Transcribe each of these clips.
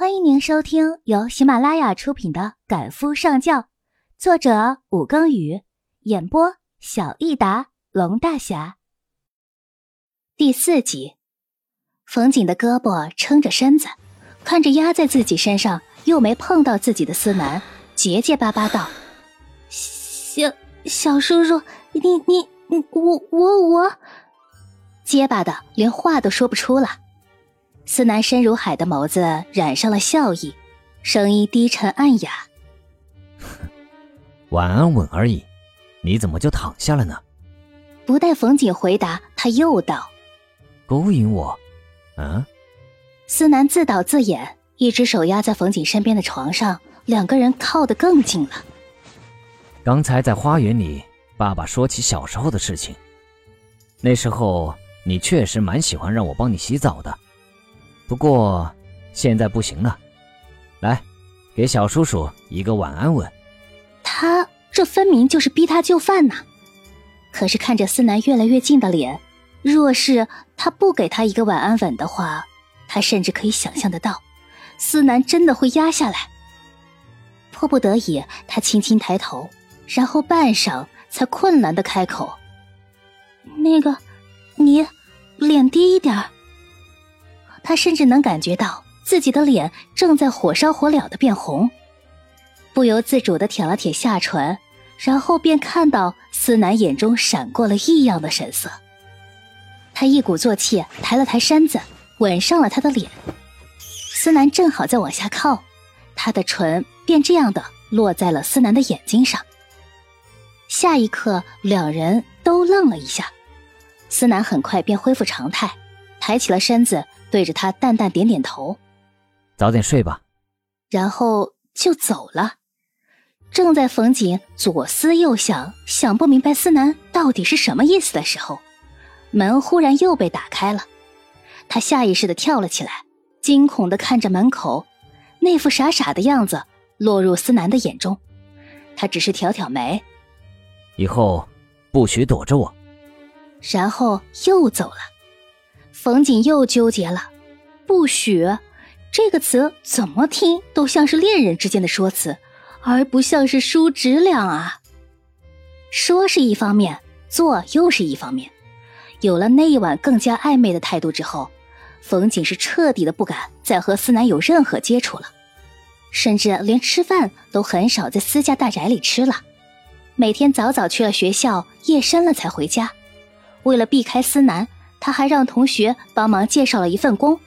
欢迎您收听由喜马拉雅出品的《赶夫上轿》，作者武庚宇，演播小益达龙大侠。第四集，冯锦的胳膊撑着身子，看着压在自己身上又没碰到自己的思南，结结巴巴道：“小小叔叔，你你你，我我我，结巴的连话都说不出了。”思南深如海的眸子染上了笑意，声音低沉暗哑：“晚安吻而已，你怎么就躺下了呢？”不待冯锦回答，他又道：“勾引我？啊？”思南自导自演，一只手压在冯锦身边的床上，两个人靠得更近了。刚才在花园里，爸爸说起小时候的事情，那时候你确实蛮喜欢让我帮你洗澡的。不过，现在不行了。来，给小叔叔一个晚安吻。他这分明就是逼他就范呐！可是看着思南越来越近的脸，若是他不给他一个晚安吻的话，他甚至可以想象得到，思南真的会压下来。迫不得已，他轻轻抬头，然后半晌才困难的开口：“那个，你脸低一点。”他甚至能感觉到自己的脸正在火烧火燎的变红，不由自主的舔了舔下唇，然后便看到思南眼中闪过了异样的神色。他一鼓作气抬了抬身子，吻上了他的脸。思南正好在往下靠，他的唇便这样的落在了思南的眼睛上。下一刻，两人都愣了一下，思南很快便恢复常态，抬起了身子。对着他淡淡点点头，早点睡吧，然后就走了。正在冯锦左思右想，想不明白思南到底是什么意思的时候，门忽然又被打开了。他下意识的跳了起来，惊恐的看着门口，那副傻傻的样子落入思南的眼中。他只是挑挑眉，以后不许躲着我，然后又走了。冯锦又纠结了，不许这个词怎么听都像是恋人之间的说辞，而不像是叔侄俩啊。说是一方面，做又是一方面。有了那一晚更加暧昧的态度之后，冯锦是彻底的不敢再和思南有任何接触了，甚至连吃饭都很少在私家大宅里吃了，每天早早去了学校，夜深了才回家。为了避开思南。他还让同学帮忙介绍了一份工，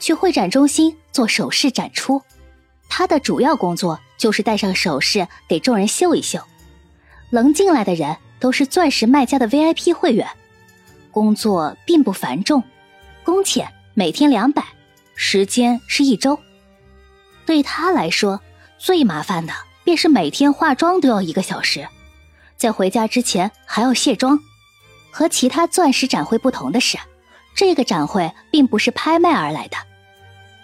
去会展中心做首饰展出。他的主要工作就是戴上首饰给众人秀一秀。能进来的人都是钻石卖家的 VIP 会员。工作并不繁重，工钱每天两百，时间是一周。对他来说，最麻烦的便是每天化妆都要一个小时，在回家之前还要卸妆。和其他钻石展会不同的是，这个展会并不是拍卖而来的，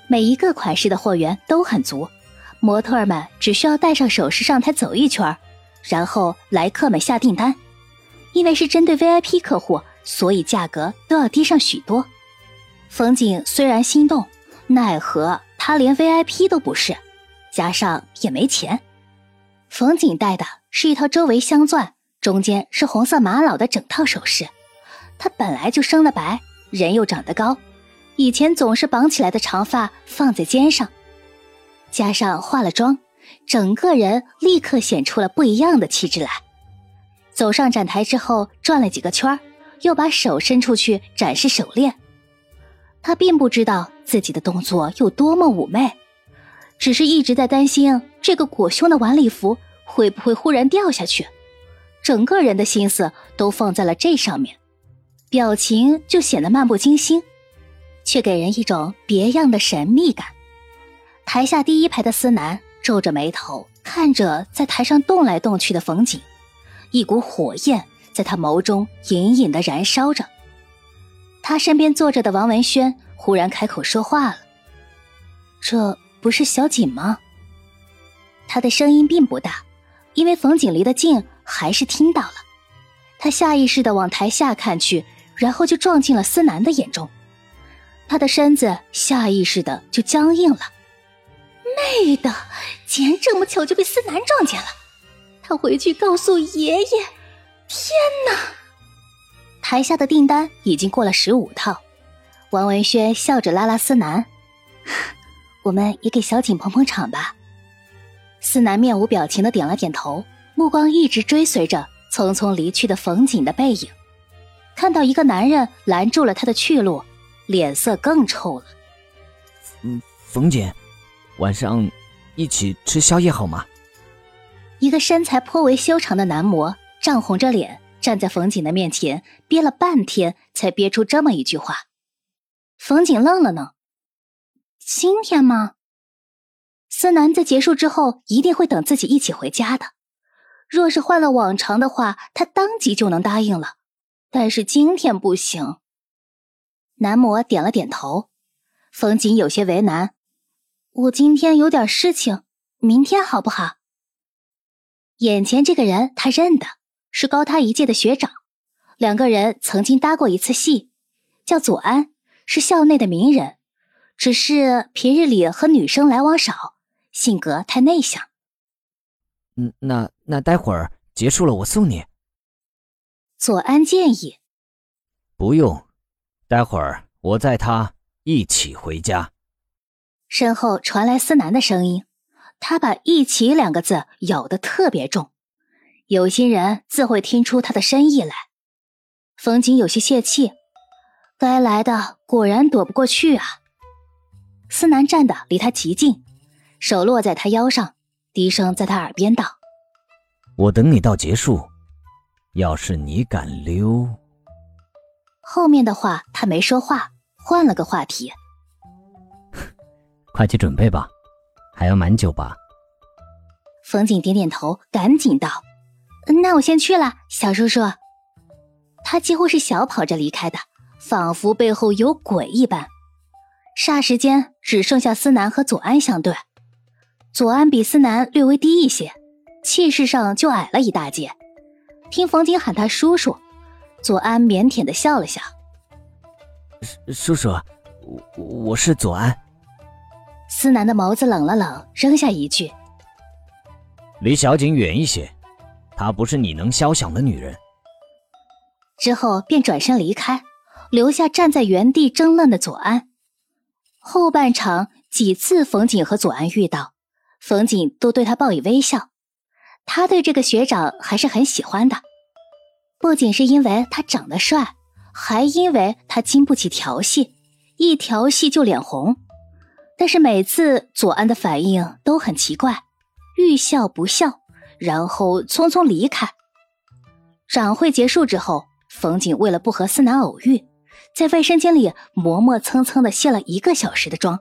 每一个款式的货源都很足，模特们只需要戴上首饰上台走一圈，然后来客们下订单。因为是针对 VIP 客户，所以价格都要低上许多。冯景虽然心动，奈何他连 VIP 都不是，加上也没钱。冯景戴的是一套周围镶钻。中间是红色玛瑙的整套首饰，她本来就生得白，人又长得高，以前总是绑起来的长发放在肩上，加上化了妆，整个人立刻显出了不一样的气质来。走上展台之后，转了几个圈又把手伸出去展示手链。她并不知道自己的动作有多么妩媚，只是一直在担心这个裹胸的晚礼服会不会忽然掉下去。整个人的心思都放在了这上面，表情就显得漫不经心，却给人一种别样的神秘感。台下第一排的思南皱着眉头看着在台上动来动去的冯景，一股火焰在他眸中隐隐的燃烧着。他身边坐着的王文轩忽然开口说话了：“这不是小锦吗？”他的声音并不大，因为冯景离得近。还是听到了，他下意识的往台下看去，然后就撞进了思南的眼中，他的身子下意识的就僵硬了，妹的，竟然这么巧就被思南撞见了！他回去告诉爷爷。天哪！台下的订单已经过了十五套。王文轩笑着拉拉思南：“我们也给小景捧捧场吧。”思南面无表情的点了点头，目光一直追随着匆匆离去的冯景的背影。看到一个男人拦住了他的去路，脸色更臭了。嗯，冯景，晚上一起吃宵夜好吗？一个身材颇为修长的男模涨红着脸站在冯景的面前，憋了半天才憋出这么一句话。冯景愣了愣：“今天吗？”思南在结束之后一定会等自己一起回家的。若是换了往常的话，他当即就能答应了。但是今天不行。男模点了点头。冯景有些为难：“我今天有点事情，明天好不好？”眼前这个人他认得，是高他一届的学长，两个人曾经搭过一次戏，叫左安，是校内的名人，只是平日里和女生来往少。性格太内向。嗯，那那待会儿结束了，我送你。左安建议。不用，待会儿我载他一起回家。身后传来思南的声音，他把“一起”两个字咬得特别重，有心人自会听出他的深意来。冯景有些泄气，该来的果然躲不过去啊。思南站的离他极近。手落在他腰上，低声在他耳边道：“我等你到结束。要是你敢溜……”后面的话他没说话，换了个话题：“快去准备吧，还要蛮久吧？”冯景点点头，赶紧道：“那我先去了，小叔叔。”他几乎是小跑着离开的，仿佛背后有鬼一般。霎时间，只剩下思南和左安相对。左安比思南略微低一些，气势上就矮了一大截。听冯景喊他叔叔，左安腼腆的笑了笑：“叔叔，我我是左安。”思南的眸子冷了冷，扔下一句：“离小景远一些，她不是你能肖想的女人。”之后便转身离开，留下站在原地争愣的左安。后半场几次，冯景和左安遇到。冯景都对他报以微笑，他对这个学长还是很喜欢的，不仅是因为他长得帅，还因为他经不起调戏，一调戏就脸红。但是每次左安的反应都很奇怪，欲笑不笑，然后匆匆离开。展会结束之后，冯景为了不和思南偶遇，在卫生间里磨磨蹭蹭的卸了一个小时的妆，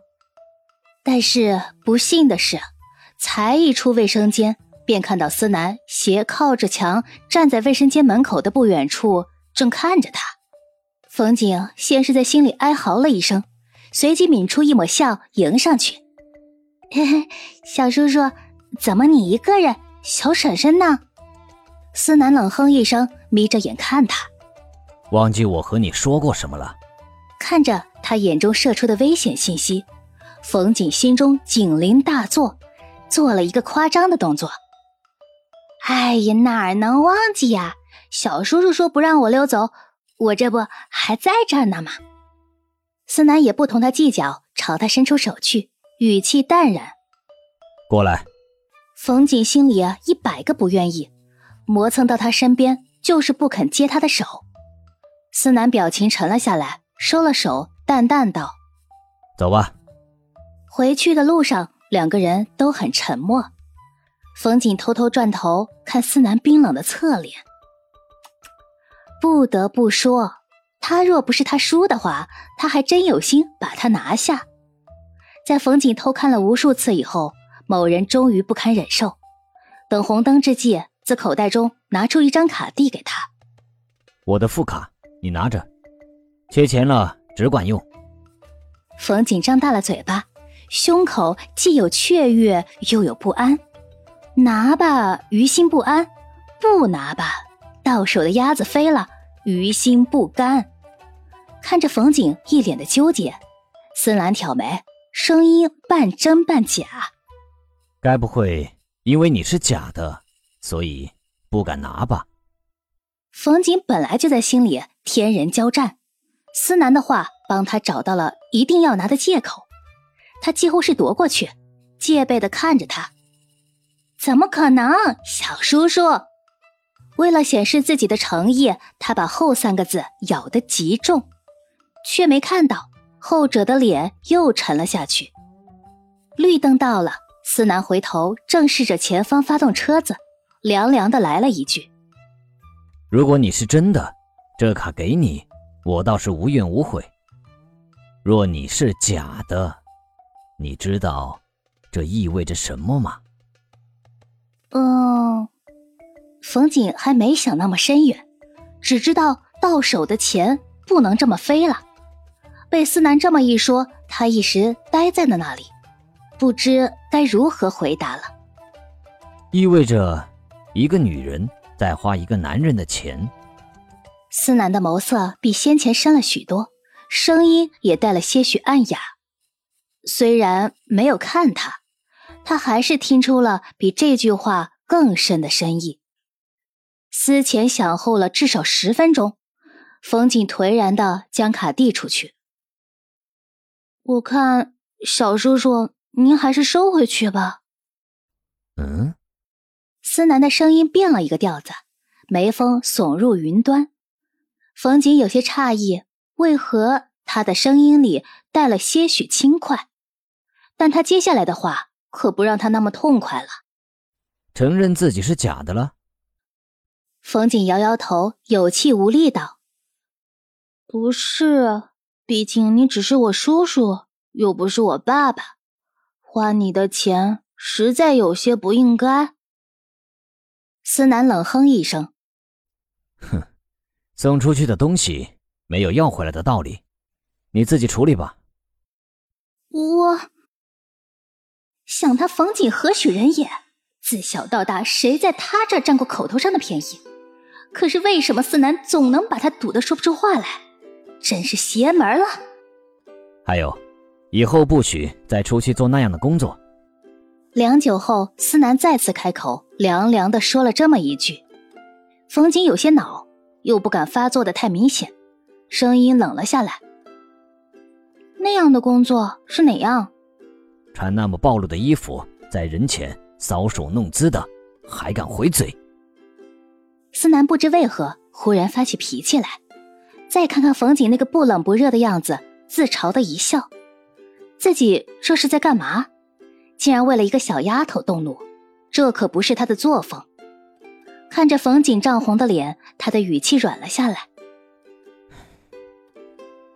但是不幸的是。才一出卫生间，便看到思南斜靠着墙站在卫生间门口的不远处，正看着他。冯景先是在心里哀嚎了一声，随即抿出一抹笑迎上去：“ 嘿嘿，小叔叔，怎么你一个人？小婶婶呢？”思南冷哼一声，眯着眼看他：“忘记我和你说过什么了？”看着他眼中射出的危险信息，冯景心中警铃大作。做了一个夸张的动作。哎呀，哪儿能忘记呀？小叔叔说不让我溜走，我这不还在这儿呢吗？思南也不同他计较，朝他伸出手去，语气淡然：“过来。”冯景心里啊一百个不愿意，磨蹭到他身边，就是不肯接他的手。思南表情沉了下来，收了手，淡淡道：“走吧。”回去的路上。两个人都很沉默，冯景偷偷转头看思南冰冷的侧脸。不得不说，他若不是他输的话，他还真有心把他拿下。在冯景偷看了无数次以后，某人终于不堪忍受，等红灯之际，自口袋中拿出一张卡递给他：“我的副卡，你拿着，缺钱了只管用。”冯景张大了嘴巴。胸口既有雀跃，又有不安。拿吧，于心不安；不拿吧，到手的鸭子飞了，于心不甘。看着冯景一脸的纠结，森兰挑眉，声音半真半假：“该不会因为你是假的，所以不敢拿吧？冯景本来就在心里天人交战，思南的话帮他找到了一定要拿的借口。他几乎是夺过去，戒备的看着他。怎么可能，小叔叔？为了显示自己的诚意，他把“后”三个字咬得极重，却没看到后者的脸又沉了下去。绿灯到了，思南回头正视着前方发动车子，凉凉的来了一句：“如果你是真的，这卡给你，我倒是无怨无悔。若你是假的，你知道这意味着什么吗？”嗯。冯锦还没想那么深远，只知道到手的钱不能这么飞了。被思南这么一说，他一时呆在了那里，不知该如何回答了。意味着一个女人在花一个男人的钱。思南的眸色比先前深了许多，声音也带了些许暗哑。虽然没有看他，他还是听出了比这句话更深的深意。思前想后了至少十分钟，冯景颓然的将卡递出去。我看小叔叔，您还是收回去吧。嗯，思南的声音变了一个调子，眉峰耸入云端。冯景有些诧异，为何他的声音里带了些许轻快？但他接下来的话可不让他那么痛快了。承认自己是假的了。冯景摇摇头，有气无力道：“不是，毕竟你只是我叔叔，又不是我爸爸，花你的钱实在有些不应该。”思南冷哼一声：“哼，送出去的东西没有要回来的道理，你自己处理吧。”我想他冯景何许人也？自小到大，谁在他这占过口头上的便宜？可是为什么思南总能把他堵得说不出话来？真是邪门了！还有，以后不许再出去做那样的工作。良久后，思南再次开口，凉凉的说了这么一句。冯景有些恼，又不敢发作的太明显，声音冷了下来。那样的工作是哪样？穿那么暴露的衣服，在人前搔首弄姿的，还敢回嘴？思南不知为何忽然发起脾气来，再看看冯景那个不冷不热的样子，自嘲的一笑。自己这是在干嘛？竟然为了一个小丫头动怒，这可不是他的作风。看着冯景涨红的脸，他的语气软了下来。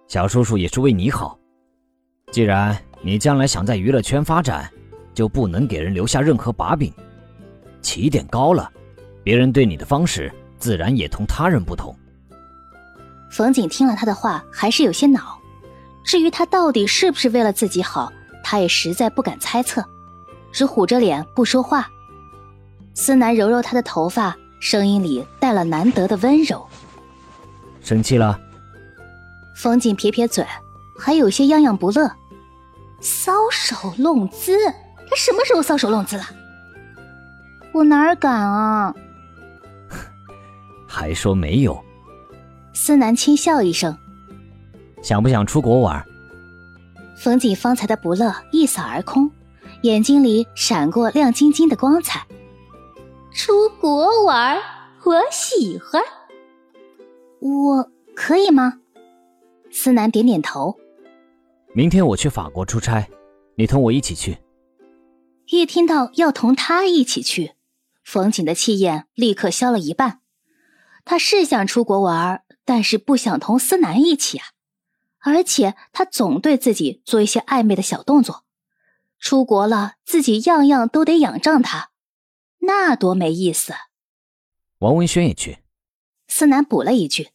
小叔叔也是为你好。既然你将来想在娱乐圈发展，就不能给人留下任何把柄，起点高了。别人对你的方式，自然也同他人不同。冯景听了他的话，还是有些恼。至于他到底是不是为了自己好，他也实在不敢猜测，只虎着脸不说话。思南揉揉他的头发，声音里带了难得的温柔。生气了？冯景撇撇嘴，还有些样样不乐。搔首弄姿？他什么时候搔首弄姿了？我哪敢啊！还说没有？司南轻笑一声。想不想出国玩？冯景方才的不乐一扫而空，眼睛里闪过亮晶晶的光彩。出国玩，我喜欢。我可以吗？思南点点头。明天我去法国出差，你同我一起去。一听到要同他一起去，冯景的气焰立刻消了一半。他是想出国玩，但是不想同思南一起啊！而且他总对自己做一些暧昧的小动作。出国了，自己样样都得仰仗他，那多没意思。王文轩也去。思南补了一句，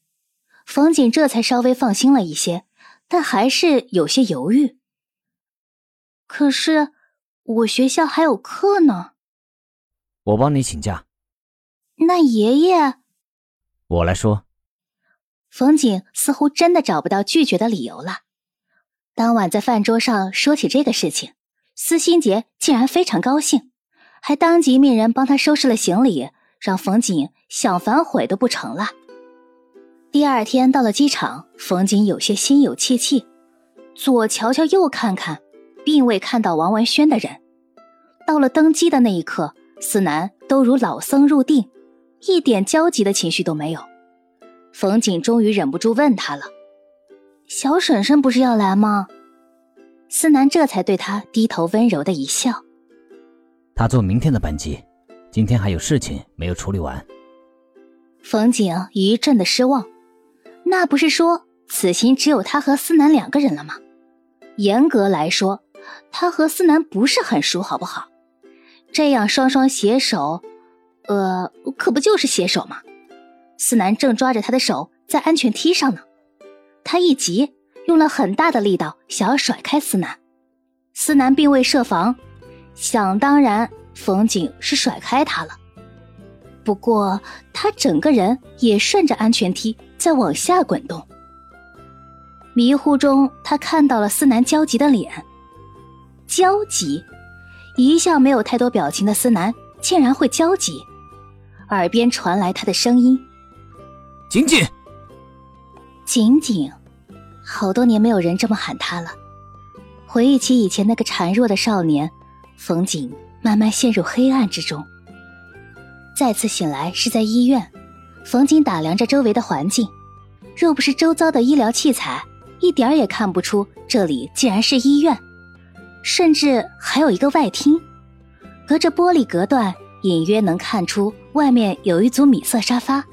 冯景这才稍微放心了一些，但还是有些犹豫。可是我学校还有课呢。我帮你请假。那爷爷。我来说，冯景似乎真的找不到拒绝的理由了。当晚在饭桌上说起这个事情，司心杰竟然非常高兴，还当即命人帮他收拾了行李，让冯景想反悔都不成了。第二天到了机场，冯景有些心有戚戚，左瞧瞧右看看，并未看到王文轩的人。到了登机的那一刻，思南都如老僧入定，一点焦急的情绪都没有。冯景终于忍不住问他了：“小婶婶不是要来吗？”思南这才对他低头温柔的一笑：“他坐明天的班机，今天还有事情没有处理完。”冯景一阵的失望，那不是说此行只有他和思南两个人了吗？严格来说，他和思南不是很熟，好不好？这样双双携手，呃，可不就是携手吗？思南正抓着他的手在安全梯上呢，他一急。用了很大的力道，想要甩开思南，思南并未设防，想当然，冯景是甩开他了。不过他整个人也顺着安全梯在往下滚动。迷糊中，他看到了思南焦急的脸，焦急，一向没有太多表情的思南竟然会焦急。耳边传来他的声音：“景景，景景。”好多年没有人这么喊他了。回忆起以前那个孱弱的少年，冯景慢慢陷入黑暗之中。再次醒来是在医院，冯景打量着周围的环境，若不是周遭的医疗器材，一点也看不出这里竟然是医院，甚至还有一个外厅，隔着玻璃隔断，隐约能看出外面有一组米色沙发，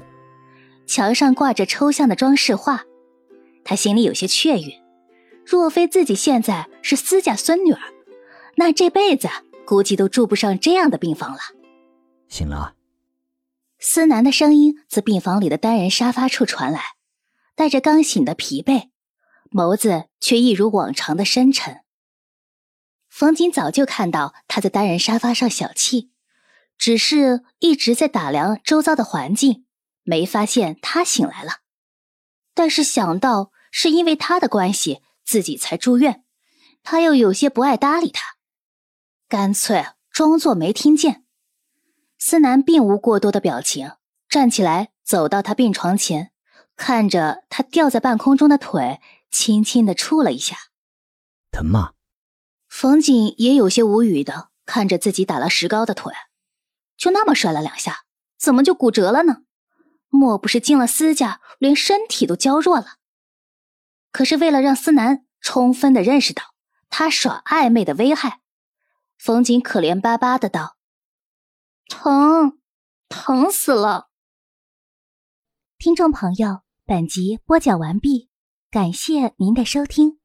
墙上挂着抽象的装饰画。他心里有些雀跃，若非自己现在是私家孙女儿，那这辈子估计都住不上这样的病房了。醒了。思南的声音自病房里的单人沙发处传来，带着刚醒的疲惫，眸子却一如往常的深沉。冯锦早就看到他在单人沙发上小憩，只是一直在打量周遭的环境，没发现他醒来了。但是想到。是因为他的关系，自己才住院，他又有些不爱搭理他，干脆装作没听见。思南并无过多的表情，站起来走到他病床前，看着他吊在半空中的腿，轻轻的触了一下。疼吗？冯锦也有些无语的看着自己打了石膏的腿，就那么摔了两下，怎么就骨折了呢？莫不是进了私家，连身体都娇弱了？可是为了让思南充分的认识到他耍暧昧的危害，冯锦可怜巴巴的道：“疼，疼死了。”听众朋友，本集播讲完毕，感谢您的收听。